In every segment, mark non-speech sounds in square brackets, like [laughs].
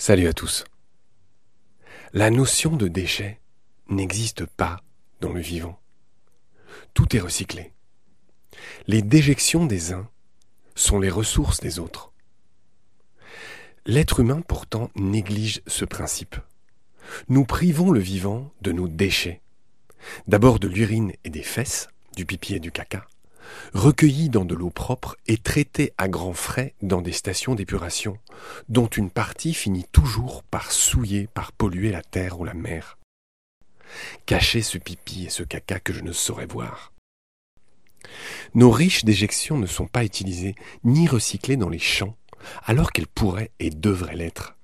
Salut à tous. La notion de déchet n'existe pas dans le vivant. Tout est recyclé. Les déjections des uns sont les ressources des autres. L'être humain pourtant néglige ce principe. Nous privons le vivant de nos déchets. D'abord de l'urine et des fesses, du pipi et du caca, recueillis dans de l'eau propre et traités à grands frais dans des stations d'épuration, dont une partie finit toujours par souiller, par polluer la terre ou la mer. Cachez ce pipi et ce caca que je ne saurais voir. Nos riches déjections ne sont pas utilisées ni recyclées dans les champs, alors qu'elles pourraient et devraient l'être.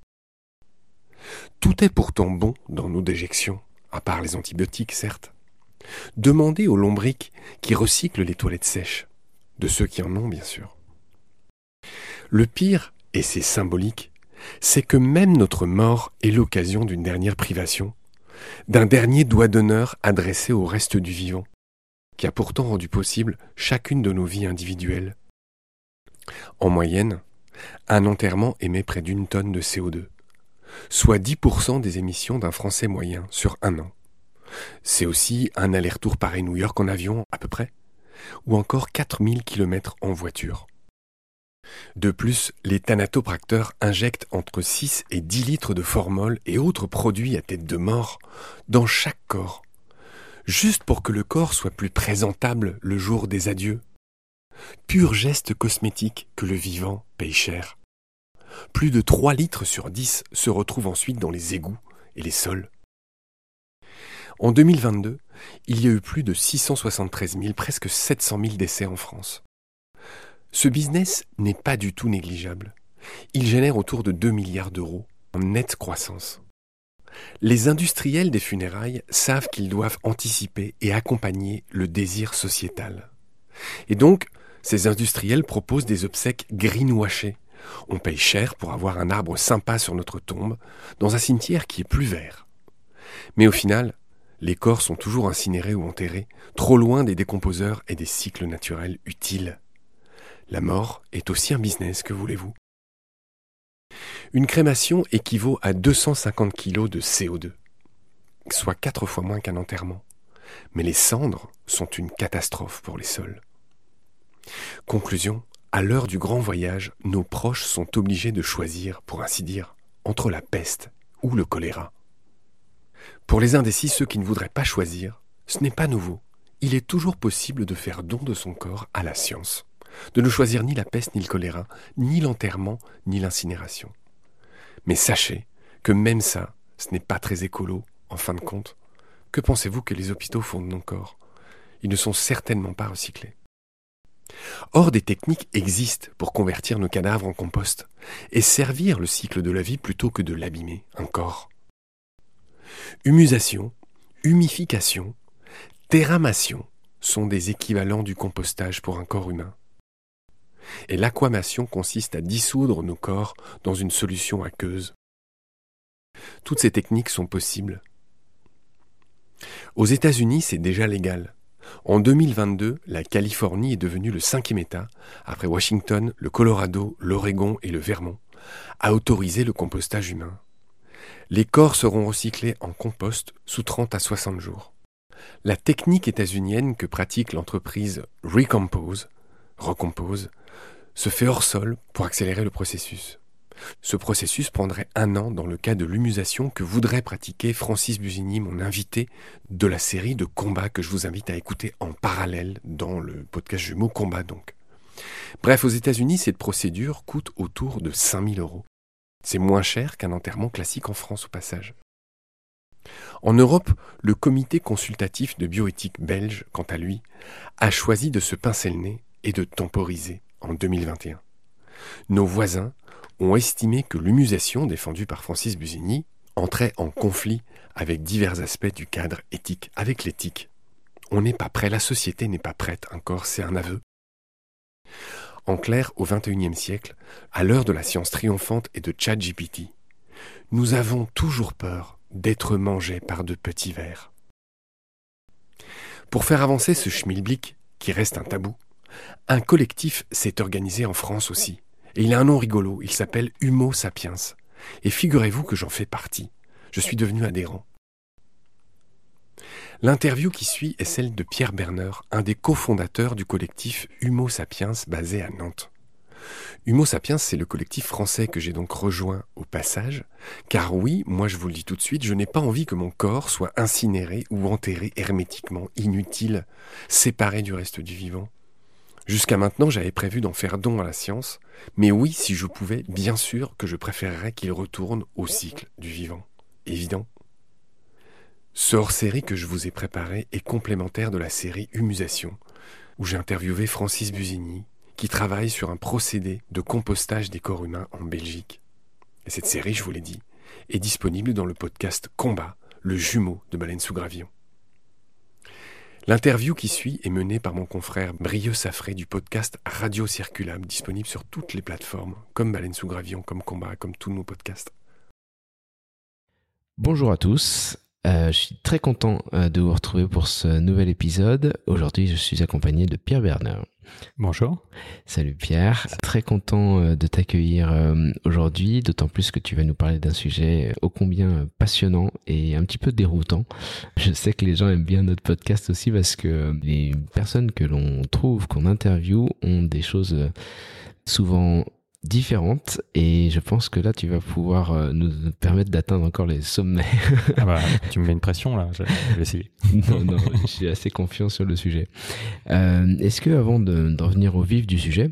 Tout est pourtant bon dans nos déjections, à part les antibiotiques certes. Demandez aux lombriques qui recyclent les toilettes sèches, de ceux qui en ont bien sûr. Le pire, et c'est symbolique, c'est que même notre mort est l'occasion d'une dernière privation, d'un dernier doigt d'honneur adressé au reste du vivant, qui a pourtant rendu possible chacune de nos vies individuelles. En moyenne, un enterrement émet près d'une tonne de CO2, soit 10% des émissions d'un Français moyen sur un an. C'est aussi un aller-retour Paris-New York en avion, à peu près, ou encore 4000 km en voiture. De plus, les thanatopracteurs injectent entre 6 et 10 litres de formol et autres produits à tête de mort dans chaque corps, juste pour que le corps soit plus présentable le jour des adieux. Pur geste cosmétique que le vivant paye cher. Plus de 3 litres sur 10 se retrouvent ensuite dans les égouts et les sols. En 2022, il y a eu plus de 673 000, presque 700 000 décès en France. Ce business n'est pas du tout négligeable. Il génère autour de 2 milliards d'euros en nette croissance. Les industriels des funérailles savent qu'ils doivent anticiper et accompagner le désir sociétal. Et donc, ces industriels proposent des obsèques greenwashées. On paye cher pour avoir un arbre sympa sur notre tombe, dans un cimetière qui est plus vert. Mais au final, les corps sont toujours incinérés ou enterrés, trop loin des décomposeurs et des cycles naturels utiles. La mort est aussi un business, que voulez-vous? Une crémation équivaut à 250 kg de CO2, soit quatre fois moins qu'un enterrement. Mais les cendres sont une catastrophe pour les sols. Conclusion, à l'heure du grand voyage, nos proches sont obligés de choisir, pour ainsi dire, entre la peste ou le choléra. Pour les indécis, ceux qui ne voudraient pas choisir, ce n'est pas nouveau. Il est toujours possible de faire don de son corps à la science, de ne choisir ni la peste ni le choléra, ni l'enterrement ni l'incinération. Mais sachez que même ça, ce n'est pas très écolo, en fin de compte. Que pensez-vous que les hôpitaux font de nos corps? Ils ne sont certainement pas recyclés. Or, des techniques existent pour convertir nos cadavres en compost et servir le cycle de la vie plutôt que de l'abîmer, un corps. Humusation, humification, terramation sont des équivalents du compostage pour un corps humain. Et l'aquamation consiste à dissoudre nos corps dans une solution aqueuse. Toutes ces techniques sont possibles. Aux États-Unis, c'est déjà légal. En 2022, la Californie est devenue le cinquième État, après Washington, le Colorado, l'Oregon et le Vermont, à autoriser le compostage humain. Les corps seront recyclés en compost sous 30 à 60 jours. La technique états-unienne que pratique l'entreprise Recompose, se fait hors sol pour accélérer le processus. Ce processus prendrait un an dans le cas de l'humusation que voudrait pratiquer Francis Busigny, mon invité de la série de combats que je vous invite à écouter en parallèle dans le podcast jumeau Combat donc. Bref, aux États-Unis, cette procédure coûte autour de 5000 euros. C'est moins cher qu'un enterrement classique en France au passage. En Europe, le comité consultatif de bioéthique belge, quant à lui, a choisi de se pincer le nez et de temporiser en 2021. Nos voisins ont estimé que l'humusation défendue par Francis Busigny entrait en conflit avec divers aspects du cadre éthique, avec l'éthique. On n'est pas prêt, la société n'est pas prête encore, c'est un aveu. En clair, au XXIe siècle, à l'heure de la science triomphante et de ChatGPT, nous avons toujours peur d'être mangés par de petits vers. Pour faire avancer ce schmilblick, qui reste un tabou, un collectif s'est organisé en France aussi. Et il a un nom rigolo, il s'appelle Humo Sapiens. Et figurez-vous que j'en fais partie. Je suis devenu adhérent. L'interview qui suit est celle de Pierre Berner, un des cofondateurs du collectif Humo Sapiens basé à Nantes. Humo Sapiens, c'est le collectif français que j'ai donc rejoint au passage, car oui, moi je vous le dis tout de suite, je n'ai pas envie que mon corps soit incinéré ou enterré hermétiquement, inutile, séparé du reste du vivant. Jusqu'à maintenant, j'avais prévu d'en faire don à la science, mais oui, si je pouvais, bien sûr que je préférerais qu'il retourne au cycle du vivant. Évident. Ce hors-série que je vous ai préparé est complémentaire de la série Humusation, où j'ai interviewé Francis Busigny, qui travaille sur un procédé de compostage des corps humains en Belgique. Et cette série, je vous l'ai dit, est disponible dans le podcast Combat, le jumeau de Baleine sous Gravillon. L'interview qui suit est menée par mon confrère Brieux Safré du podcast Radio Circulable, disponible sur toutes les plateformes, comme Baleine sous Gravillon, comme Combat, comme tous nos podcasts. Bonjour à tous. Euh, je suis très content euh, de vous retrouver pour ce nouvel épisode. Aujourd'hui, je suis accompagné de Pierre Berner. Bonjour. Salut Pierre. Très content euh, de t'accueillir aujourd'hui, d'autant plus que tu vas nous parler d'un sujet ô combien passionnant et un petit peu déroutant. Je sais que les gens aiment bien notre podcast aussi parce que les personnes que l'on trouve, qu'on interviewe, ont des choses souvent différentes. Et je pense que là tu vas pouvoir euh, nous permettre d'atteindre encore les sommets. ah bah, tu me mets une pression là, je vais essayer. [laughs] non, non, je suis assez confiant sur le sujet. Euh, Est-ce que avant de, revenir au vif du sujet,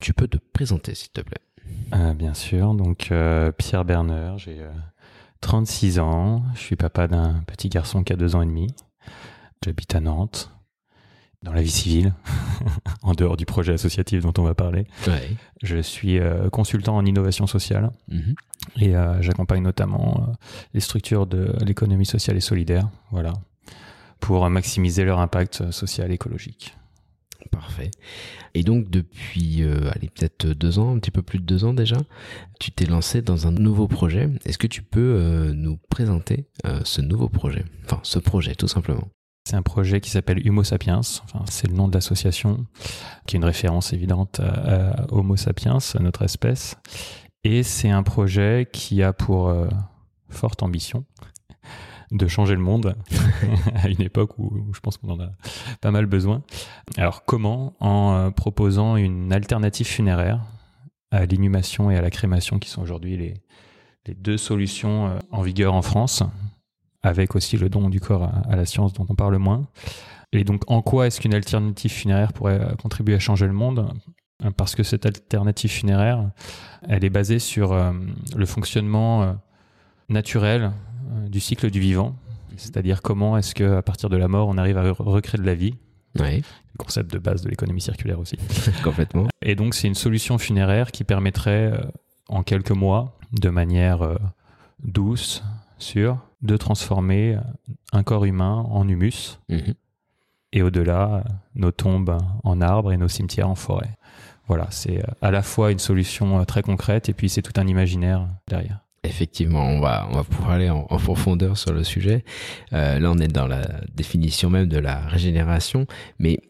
tu peux te présenter s'il te plaît? Euh, Bien sûr, donc euh, Pierre Berner, j'ai 36 ans, je suis papa d'un petit garçon qui a deux ans et demi, j'habite à Nantes dans la vie civile, [laughs] en dehors du projet associatif dont on va parler. Je suis euh, consultant en innovation sociale mhm. et euh, j'accompagne notamment euh, les structures de l'économie sociale et solidaire, voilà, pour maximiser leur impact social et écologique. Parfait. Et donc depuis, allez peut-être deux ans, un petit peu plus de deux ans déjà, tu t'es lancé dans un nouveau projet. Est-ce que tu peux nous présenter ce nouveau projet, enfin ce projet tout simplement c'est un projet qui s'appelle Homo sapiens. Enfin, c'est le nom de l'association, qui est une référence évidente à, Homo sapiens, notre espèce. Et c'est un projet qui a pour euh, forte ambition de changer le monde [laughs] à une époque où, je pense qu'on en a pas mal besoin. Alors comment? En euh, proposant une alternative funéraire à l'inhumation et à la crémation qui sont aujourd'hui les, deux solutions euh, en vigueur en France avec aussi le don du corps à, la science dont on parle moins. Et donc, en quoi est-ce qu'une alternative funéraire pourrait euh, contribuer à changer le monde? Euh, Parce que cette alternative funéraire, elle est basée sur euh, le fonctionnement naturel du cycle du vivant, c'est-à-dire comment est-ce qu'à partir de la mort, on arrive à recréer de la vie. Oui. Le concept de base de l'économie circulaire aussi. [laughs] Complètement. Et donc, c'est une solution funéraire qui permettrait, en quelques mois, de manière douce, sûre, de transformer un corps humain en humus. Mhm. Et au-delà, nos tombes en arbres et nos cimetières en forêt. Voilà, c'est euh, à la fois une solution euh, très concrète et puis c'est tout un imaginaire derrière. Effectivement, on va, on va pouvoir aller en, profondeur sur le sujet. Euh, là, on est dans la définition même de la régénération. Mais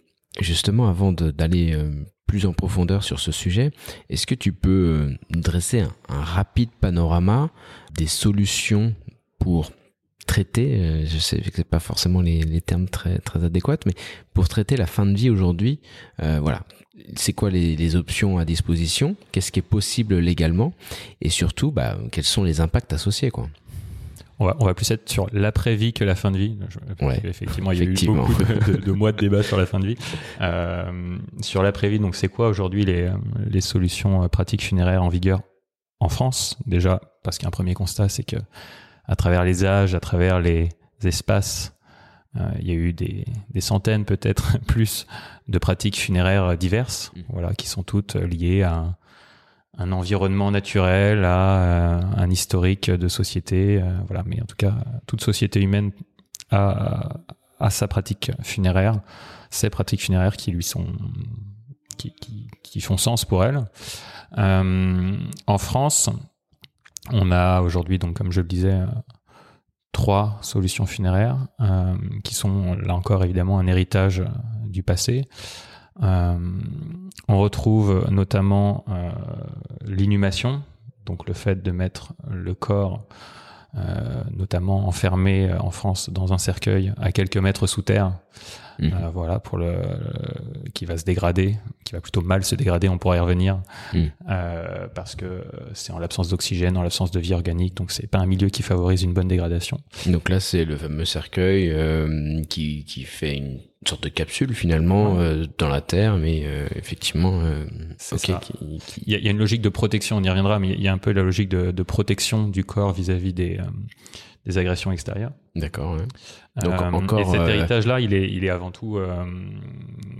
justement, avant d'aller plus en profondeur sur ce sujet, est-ce que tu peux dresser un rapide panorama des solutions pour traiter, euh, je sais que c'est pas forcément les, termes très très adéquats, mais pour traiter la fin de vie aujourd'hui, euh, voilà, c'est quoi les, options à disposition, qu'est-ce qui est possible légalement, et surtout, bah, quels sont les impacts associés, quoi? On va, on va, plus être sur l'après-vie que la fin de vie. effectivement, il y a eu beaucoup de, mois de débat sur la fin de vie. [laughs] Euh, sur l'après-vie, donc c'est quoi aujourd'hui les, les solutions pratiques funéraires en vigueur en France Déjà, parce qu'un premier constat, c'est que à travers les âges, à travers les espaces. Euh, il y a eu des, centaines, peut-être [laughs] plus, de pratiques funéraires diverses, mmh. voilà, qui sont toutes liées à un, environnement naturel, à euh, un historique de société, euh, voilà. Mais en tout cas, toute société humaine a, sa pratique funéraire, ces pratiques funéraires qui lui sont, qui, qui font sens pour elle. en France, on a aujourd'hui, donc comme je le disais, euh, trois solutions funéraires euh, qui sont là encore évidemment un héritage euh, du passé. on retrouve notamment l'inhumation, donc le fait de mettre le corps notamment enfermé en France dans un cercueil à quelques mètres sous terre, mhm. euh, voilà, pour le, qui va se dégrader, qui va plutôt mal se dégrader, on pourrait y revenir, mhm. parce que c'est en l'absence d'oxygène, en l'absence de vie organique, donc c'est pas un milieu qui favorise une bonne dégradation. Donc là, c'est le fameux cercueil qui, qui fait une une sorte de capsule finalement euh, dans la terre, mais euh, effectivement, euh, Il, y a, une logique de protection, on y reviendra, mais il y a un peu la logique de, protection du corps vis-à-vis des, des agressions extérieures. D'accord. Donc encore. Et cet héritage-là, il est, il est avant tout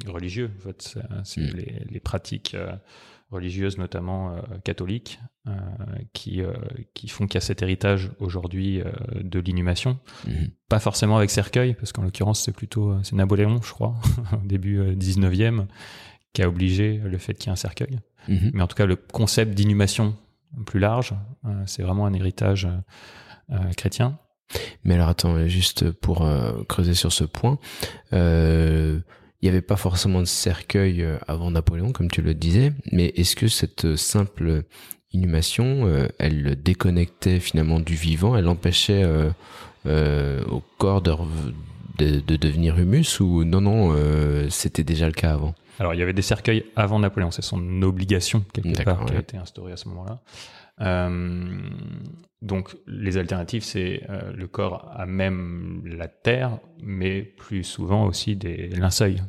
religieux. En fait, c'est hmm. les, les, pratiques religieuses, notamment euh, catholiques, euh, qui, euh, qui font qu'il y a cet héritage aujourd'hui de l'inhumation. Mhm. Pas forcément avec cercueil, parce qu'en l'occurrence, c'est plutôt c'est Napoléon, je crois, [laughs] au début 19e, qui a obligé le fait qu'il y ait un cercueil. Mhm. Mais en tout cas, le concept d'inhumation plus large, c'est vraiment un héritage chrétien. Mais alors attends, juste pour creuser sur ce point, euh, il n'y avait pas forcément de cercueil euh, avant Napoléon, comme tu le disais, mais est-ce que cette euh, simple inhumation, euh, elle le déconnectait finalement du vivant, elle empêchait au corps de, de, devenir humus ou non, non, c'était déjà le cas avant? Alors il y avait des cercueils avant Napoléon, c'est son obligation quelque part qui a été instaurée à ce moment-là. Donc les alternatives, c'est le corps à même la terre, mais plus souvent aussi des linceuils,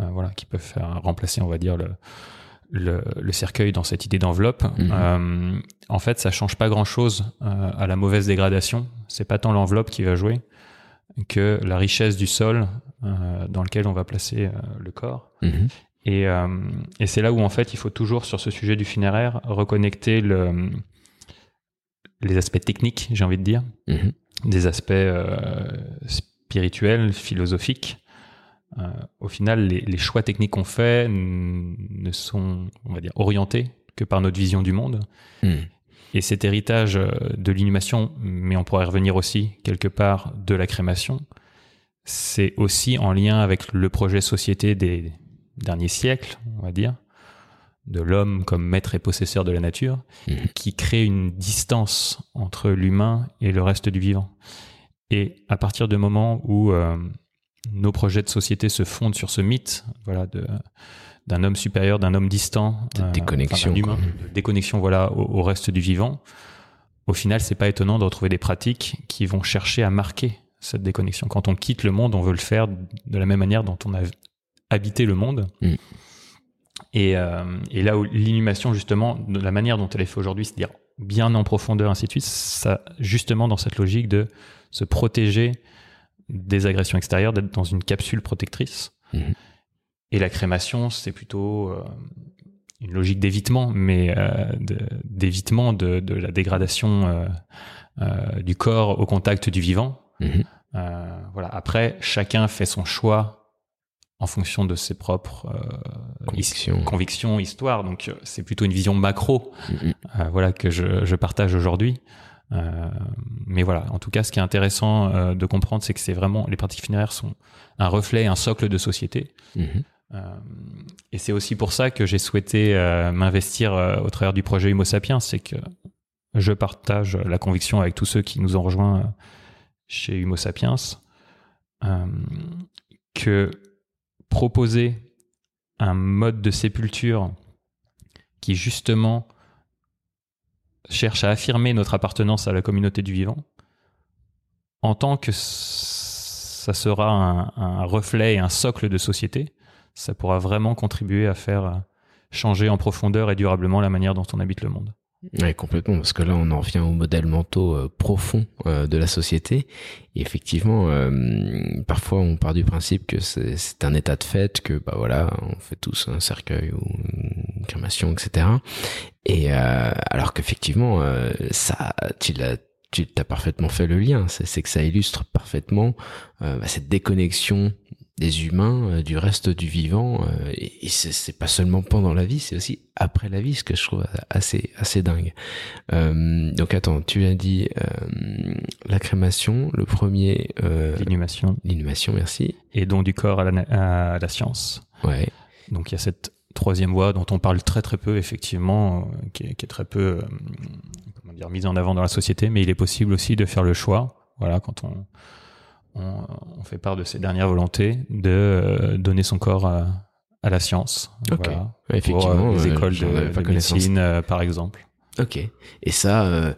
euh, voilà, qui peuvent faire remplacer, on va dire, le, le, le cercueil dans cette idée d'enveloppe. Mhm. Euh, en fait, ça change pas grand-chose euh, à la mauvaise dégradation. C'est pas tant l'enveloppe qui va jouer que la richesse du sol dans lequel on va placer le corps. Mhm. Et, et c'est là où en fait il faut toujours sur ce sujet du funéraire reconnecter le, les aspects techniques, j'ai envie de dire, mhm. des aspects spirituels, philosophiques, euh, au final, les, choix techniques qu'on fait ne sont, on va dire, orientés que par notre vision du monde. Hmm. Et cet héritage euh, de l'inhumation, mais on pourrait revenir aussi quelque part de la crémation, c'est aussi en lien avec le projet société des derniers siècles, on va dire, de l'homme comme maître et possesseur de la nature, hmm. qui crée une distance entre l'humain et le reste du vivant. Et à partir du moment où euh, nos projets de société se fondent sur ce mythe, voilà, de d'un homme supérieur, d'un homme distant, de euh, déconnexion, humain, de déconnexion, voilà, au, reste du vivant. Au final, c'est pas étonnant de retrouver des pratiques qui vont chercher à marquer cette déconnexion. Quand on quitte le monde, on veut le faire de la même manière dont on a habité le monde. Mm. Et, euh, et, là où l'inhumation, justement, de la manière dont elle est faite aujourd'hui, c'est-à-dire bien en profondeur, ainsi de suite, ça, justement, dans cette logique de se protéger des agressions extérieures, d'être dans une capsule protectrice. Mhm. Et la crémation, c'est plutôt euh, une logique d'évitement, mais euh, d'évitement de, de, la dégradation du corps au contact du vivant. Mhm. voilà. Après, chacun fait son choix en fonction de ses propres convictions. convictions, histoires. Donc, c'est plutôt une vision macro, mhm. voilà, que je, je partage aujourd'hui. Euh, mais voilà, en tout cas, ce qui est intéressant euh, de comprendre, c'est que c'est vraiment les pratiques funéraires sont un reflet, un socle de société. Mhm. Euh, et c'est aussi pour ça que j'ai souhaité m'investir au travers du projet Homo Sapiens, c'est que je partage la conviction avec tous ceux qui nous ont rejoints chez Homo Sapiens que proposer un mode de sépulture qui justement cherche à affirmer notre appartenance à la communauté du vivant, en tant que ça sera un, reflet et un socle de société, ça pourra vraiment contribuer à faire euh, changer en profondeur et durablement la manière dont on habite le monde. Oui, complètement, parce que là, on en revient aux modèles mentaux euh, profonds euh, de la société. Et effectivement, parfois, on part du principe que c'est un état de fait, que bah voilà, on fait tous un cercueil ou une crémation, etc. Et euh, alors qu'effectivement, euh, ça, tu l'as tu as parfaitement fait le lien. C'est que ça illustre parfaitement euh, bah, cette déconnexion des humains euh, du reste du vivant. Euh, et, c'est pas seulement pendant la vie, c'est aussi après la vie, ce que je trouve assez assez dingue. donc attends, tu as dit la crémation, le premier. l'inhumation. L'inhumation, merci. Et don du corps à la, à la science. Ouais. Donc il y a cette troisième voie dont on parle très très peu effectivement, qui est, très peu comment dire, mise en avant dans la société, mais il est possible aussi de faire le choix, voilà, quand on, on, fait part de ses dernières volontés, de donner son corps à, à la science. Voilà, Effectivement, pour les écoles de, médecine, par exemple. Ok. Et ça,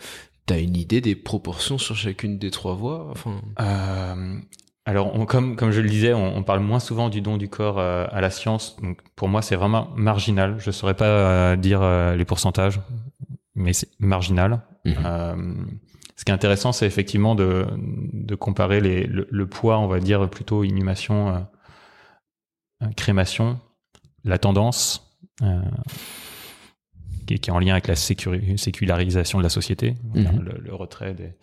tu as une idée des proportions sur chacune des trois voies enfin... Alors, comme, comme je le disais, on, parle moins souvent du don du corps euh, à la science. Donc, pour moi, c'est vraiment marginal. Je ne saurais pas euh, dire euh, les pourcentages, mais c'est marginal. Mhm. Ce qui est intéressant, c'est effectivement de, de comparer les, le, poids, on va dire plutôt inhumation, crémation, la tendance, qui, est en lien avec la sécularisation de la société, mhm. le, le, retrait des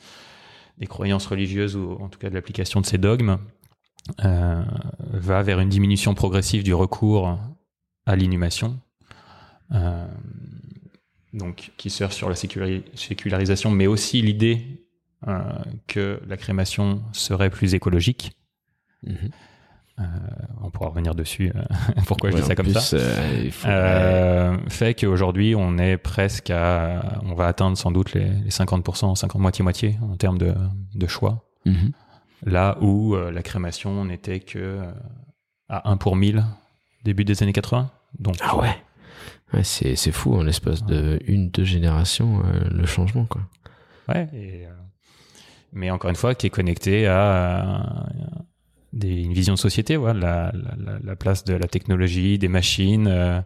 des croyances religieuses ou en tout cas de l'application de ces dogmes, euh, va vers une diminution progressive du recours à l'inhumation, euh, donc qui sert sur la sécularisation, mais aussi l'idée euh, que la crémation serait plus écologique. Mhm. Euh, on pourra revenir dessus. Euh, [laughs] pourquoi je dis ça comme ça Fait qu'aujourd'hui, on est presque à, on va atteindre sans doute les, 50%, 50 moitié moitié en termes de, de choix. Mhm. Là où la crémation n'était que à 1 pour 1000 début des années 80. Donc ah ouais. Ouais c'est c'est fou en l'espace de une deux générations le changement quoi. Ouais. Et, mais encore une fois, qui est connecté à une vision de société, voilà, la, place de la technologie, des machines, euh,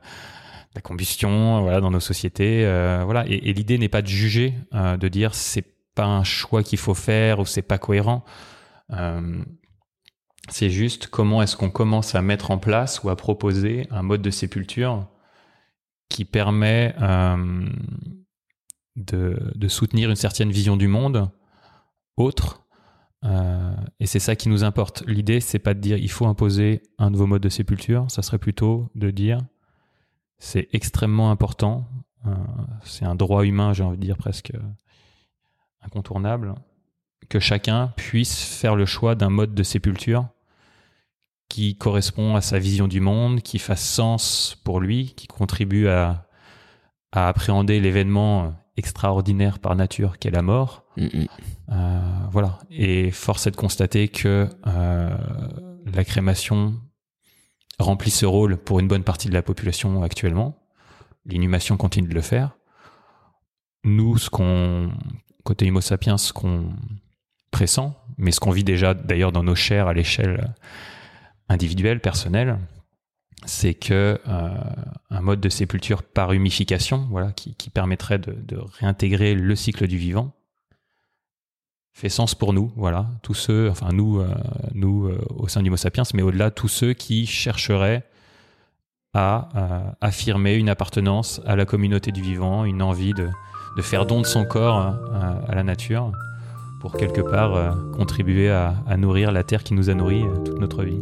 la combustion, voilà, dans nos sociétés, euh, voilà. Et, l'idée n'est pas de juger, euh, de dire c'est pas un choix qu'il faut faire ou c'est pas cohérent. c'est juste comment est-ce qu'on commence à mettre en place ou à proposer un mode de sépulture qui permet de, de soutenir une certaine vision du monde autre euh, et c'est ça qui nous importe. L'idée, c'est pas de dire il faut imposer un nouveau mode de sépulture, ça serait plutôt de dire c'est extrêmement important, euh, c'est un droit humain, j'ai envie de dire presque incontournable, que chacun puisse faire le choix d'un mode de sépulture qui correspond à sa vision du monde, qui fasse sens pour lui, qui contribue à, à appréhender l'événement extraordinaire par nature qu'est la mort. Mm, mm. Euh, voilà. Et force est de constater que euh, la crémation remplit ce rôle pour une bonne partie de la population actuellement. L'inhumation continue de le faire. Nous, ce qu'on, côté Homo sapiens, ce qu'on pressent, mais ce qu'on vit déjà d'ailleurs dans nos chairs à l'échelle individuelle, personnelle, c'est que euh, un mode de sépulture par humification, voilà, qui, permettrait de, réintégrer le cycle du vivant, fait sens pour nous, voilà, tous ceux, enfin nous, euh, nous euh, au sein du Sapiens, mais au-delà tous ceux qui chercheraient à affirmer une appartenance à la communauté du vivant, une envie de, faire don de son corps à la nature pour quelque part contribuer à nourrir la terre qui nous a nourris toute notre vie.